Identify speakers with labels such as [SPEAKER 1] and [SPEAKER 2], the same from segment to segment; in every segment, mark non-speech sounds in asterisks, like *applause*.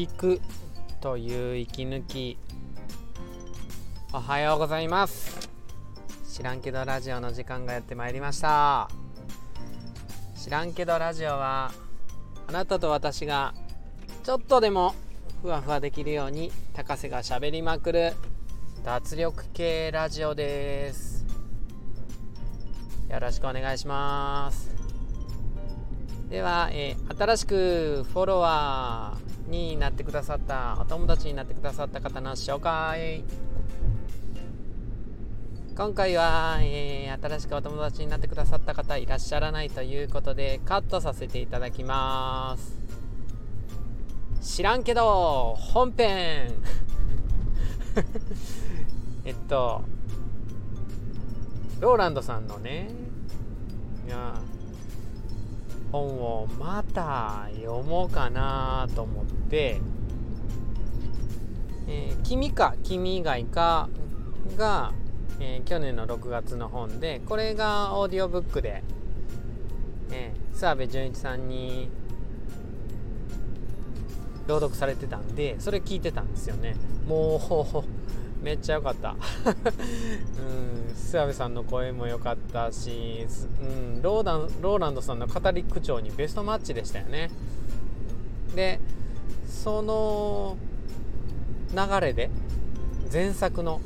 [SPEAKER 1] 聞くという息抜き。おはようございます。知らんけどラジオの時間がやってまいりました。知らんけどラジオはあなたと私がちょっとでもふわふわできるように高瀬がしゃべりまくる脱力系ラジオです。よろしくお願いします。では、えー、新しくフォロワーになってくださったお友達になってくださった方の紹介。今回は、えー、新しくお友達になってくださった方いらっしゃらないということでカットさせていただきます。知らんけど本編。*laughs* えっとローランドさんのねいや本をまた読もうかなと思って「えー、君か君以外か」が、えー、去年の6月の本でこれがオーディオブックで、えー、諏訪部純一さんに朗読されてたんでそれ聞いてたんですよね。もうめっちゃ良かった。*laughs* うん諏訪部さんの声も良かったし、うん、ローダンローランドさんの語り口調にベストマッチでしたよね。でその流れで前作の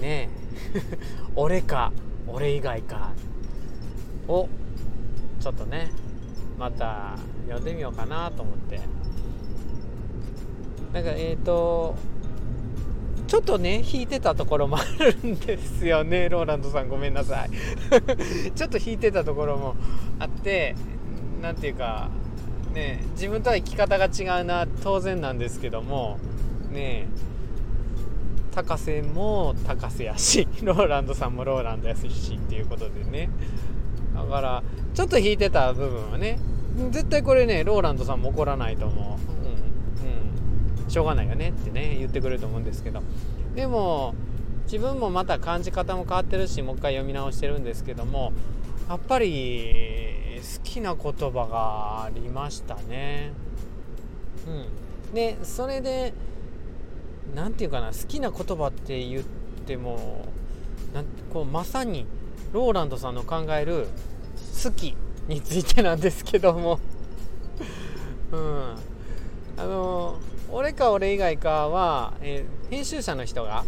[SPEAKER 1] ねえ *laughs* 俺か俺以外かをちょっとねまた読んでみようかなと思って。なんかえっ、ー、とちょっとね弾いてたところもあるんですよね。*laughs* ローランドさんごめんなさい。*laughs* ちょっと弾いてたところもあって何ていうかね自分とは生き方が違うな当然なんですけどもね高瀬も高瀬やし *laughs* ローランドさんもローランドやしっていうことでね。だからちょっと弾いてた部分はね絶対これねローランドさんも怒らないと思う。しょうがないよねってね言ってくれると思うんですけど。でも自分もまた感じ方も変わってるしもう一回読み直してるんですけどもやっぱり好きな言葉がありましたね。うん、でそれで何て言うかな好きな言葉って言ってもなんこうまさにローランドさんの考える「好き」についてなんですけども。うん。あの俺か俺以外かは、えー、編集者の人が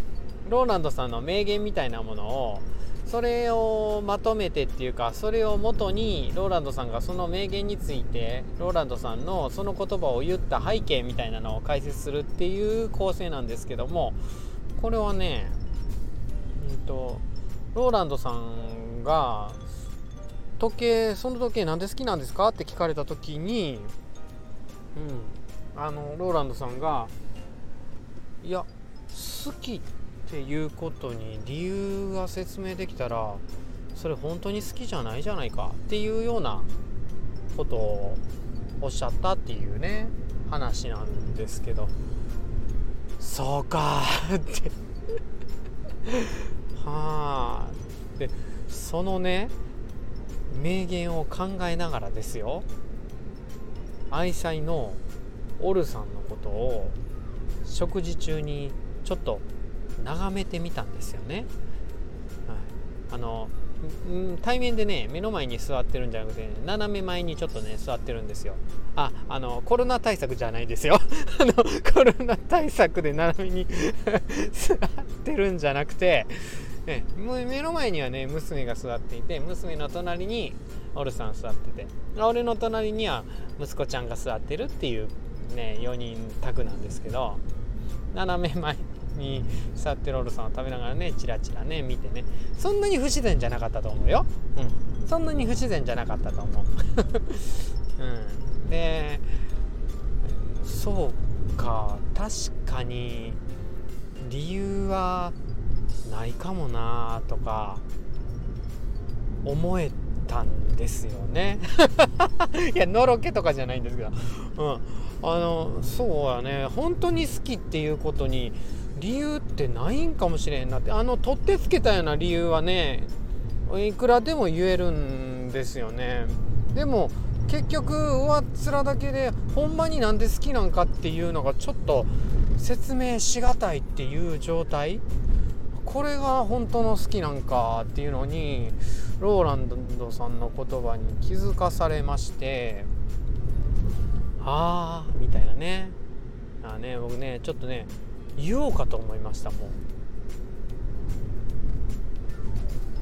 [SPEAKER 1] ローランドさんの名言みたいなものをそれをまとめてっていうかそれをもとにローランドさんがその名言についてローランドさんのその言葉を言った背景みたいなのを解説するっていう構成なんですけどもこれはね、うんと、ローランドさんが時計その時計なんで好きなんですかって聞かれた時に、うん、あのローランドさんがいや好きっていうことに理由が説明できたらそれ本当に好きじゃないじゃないかっていうようなことをおっしゃったっていうね話なんですけど。そうかって。*laughs* はあ。でそのね名言を考えながらですよ。愛妻のオルさんのことを食事中にちょっと眺めてみたんですよね。はい、あの対面でね目の前に座ってるんじゃなくて、ね、斜め前にちょっとね座ってるんですよ。ああのコロナ対策じゃないですよ。*laughs* あのコロナ対策で斜めに *laughs* 座ってるんじゃなくて、ね、目の前にはね娘が座っていて娘の隣にオルさん座ってて俺の隣には息子ちゃんが座ってるっていうね4人宅なんですけど斜め前に座ってるオルさんを食べながらねチラチラね見てね。そんなに不自然じゃなかったと思うよ、うん、そんなに不自然じゃなかったと思う、*laughs* うん、でそうか確かに理由はないかもなとか思えたんですよね。*laughs* いやのろけとかじゃないんですけど、うん、あのそうやね。本当に好きっていうことに理由ってないんかもしれんなって。あの取ってつけたような理由はねいくらでも言えるんですよね。でも結局上っ面だけでほんまになんで好きなんかっていうのがちょっと説明しがたいっていう状態。これが本当の好きなんかっていうのにローランドさんの言葉に気づかされまして。ああみたいなね。あね僕ねちょっとね言おうかと思いましたもん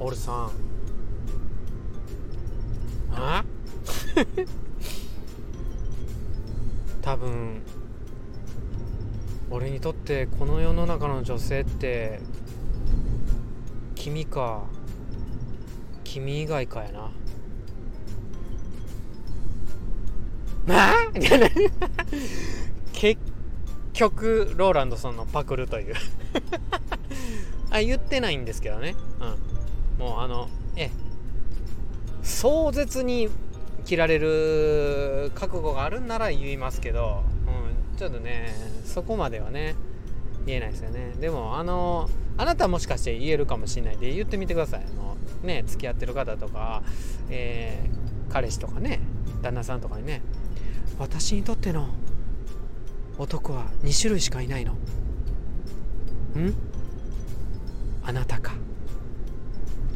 [SPEAKER 1] オルさん。あ？*laughs* 多分俺にとってこの世の中の女性って君か君以外かやな。なあ結局ローランドさんのパクるという。*laughs* あ言ってないんですけどね。うん。もうあのえ壮絶に切られる覚悟があるんなら言いますけど、うん、ちょっとねそこまではね言えないですよね。でもあのあなたもしかして言えるかもしれないで言ってみてください。あのね付き合ってる方とか、えー、彼氏とかね旦那さんとかにね私にとっての男は2種類しかいないの。ん？あなたか。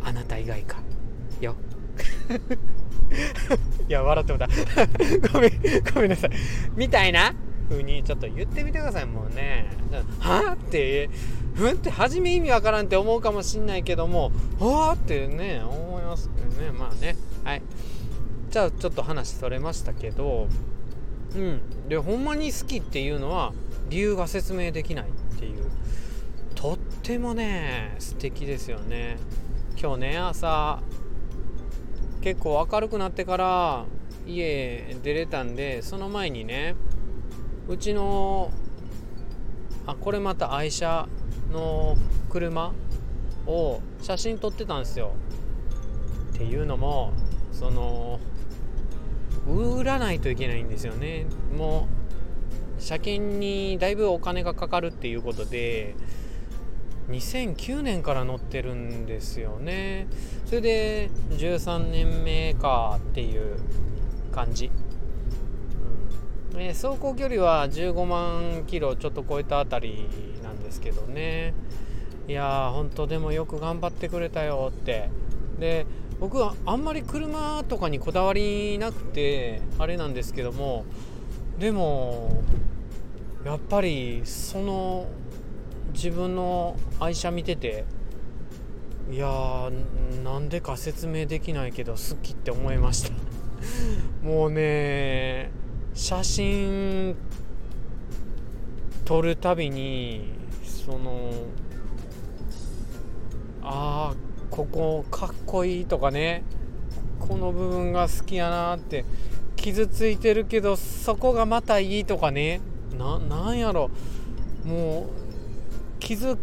[SPEAKER 1] あなた以外か。よ。*laughs* いや笑ってもた *laughs* ごめんごめんなさい。みたいな風にちょっと言ってみてください。もうね。はあってふんって初め意味わからんって思うかもしんないけどもはあってね思いますけどね。まあね。はい。じゃあちょっと話それましたけどうん。でほんまに好きっていうのは理由が説明できないっていう。とってもね素敵ですよね。今日ね朝結構明るくなってから家出れたんでその前にねうちのあこれまた愛車の車を写真撮ってたんですよ。っていうのもその売らないといけないんですよね。もう車検にだいぶお金がかかるっていうことで2009年から乗ってるんですよね。それで13年目かっていう感じ、うん、走行距離は15万キロちょっと超えたあたりなんですけどね。いやー本当でもよく頑張ってくれたよって。で僕はあんまり車とかにこだわりなくてあれなんですけどもでもやっぱりその自分の愛車見てていやーなんでか説明できないけど好きって思いました。*laughs* もうね写真撮るたびにそのああここかっこいいとかね。この部分が好きやなって。傷ついてるけどそこがまたいいとかね。なんやろ。もう傷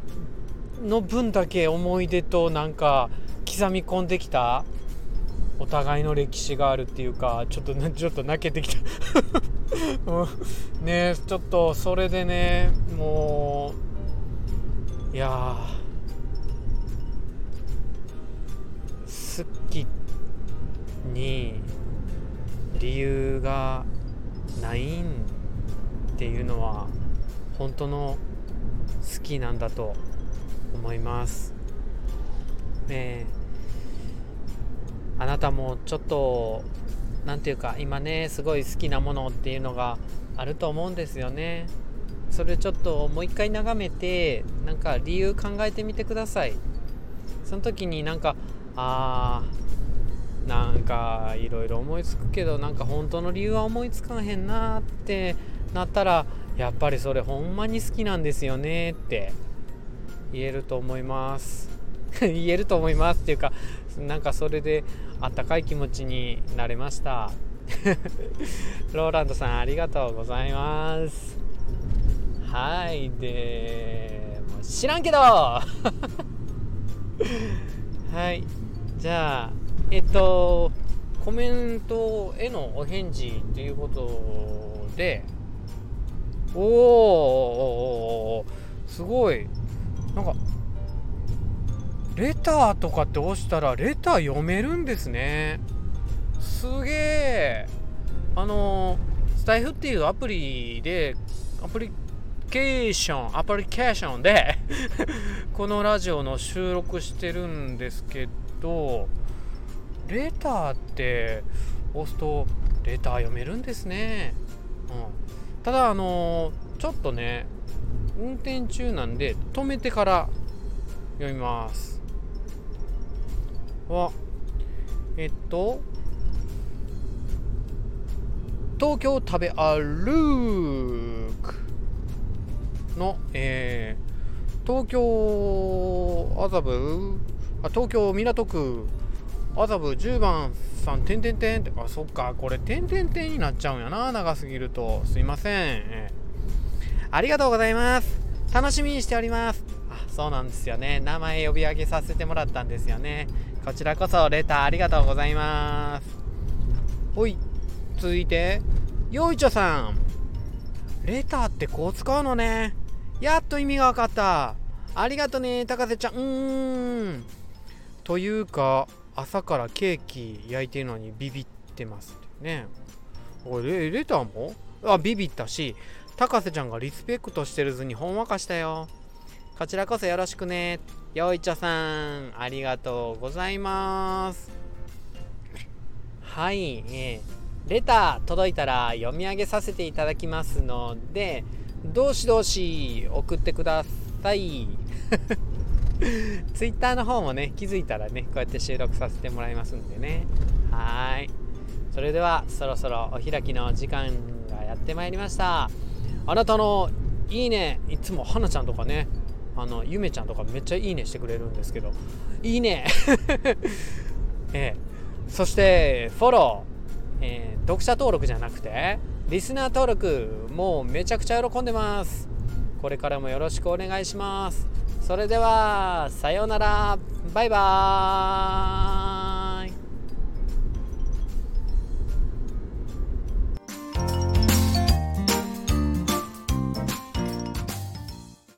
[SPEAKER 1] の分だけ思い出となんか刻み込んできたお互いの歴史があるっていうかちょっと *laughs* ちょっと泣けてきた。*laughs* ねちょっとそれでねもういやに理由がないんっていうのは本当の好きなんだと思います。ねあなたもちょっと何て言うか今ねすごい好きなものっていうのがあると思うんですよね。それちょっともう一回眺めてなんか理由考えてみてください。その時になんかあーなんかいろいろ思いつくけどなんか本当の理由は思いつかへんなってなったらやっぱりそれほんまに好きなんですよねって言えると思います。*laughs* 言えると思いますっていうかなんかそれであったかい気持ちになれました。*laughs* ローランドさんありがとうございます。はいでもう知らんけど。*laughs* はいじゃあえっとコメントへのお返事っていうことでおおすごいなんかレターとかって押したらレター読めるんですねすげえあのスタイフっていうアプリでアプリケーションアプリケーションでこのラジオの収録してるんですけどレターって押すとレター読めるんですね、うん、ただあのちょっとね運転中なんで止めてから読みます。はえっと東京食べ歩くの、えー、東京麻布あ東京港区麻布10番さんてんてんてんってあそっかこれてんてんてんになっちゃうんやな長すぎると。すいません、ありがとうございます。楽しみにしております。あそうなんですよね。名前呼び上げさせてもらったんですよね。こちらこそレターありがとうございます。ほい。続いてよいちょさん。レターってこう使うのね。やっと意味が分かった。ありがとね高瀬ちゃん。うーん。というか朝からケーキ焼いてるのにビビってますね。おレレターも？あビビったし高瀬ちゃんがリスペクトしてる図にほんわかしたよ。こちらこそよろしくね。よいちょさんありがとうございます。はい、えーレター届いたら読み上げさせていただきますのでどしどし送ってください。*laughs* ツイッターの方もね気づいたらねこうやって収録させてもらいますんでね。はい。それではそろそろお開きの時間がやってまいりました。あなたのいいねいつも花ちゃんとかねあのゆめちゃんとかめっちゃいいねしてくれるんですけど。いいね。*laughs* ええ。そしてフォロー。えー、読者登録じゃなくてリスナー登録もうめちゃくちゃ喜んでます。これからもよろしくお願いします。それではさようなら。バイバーイ。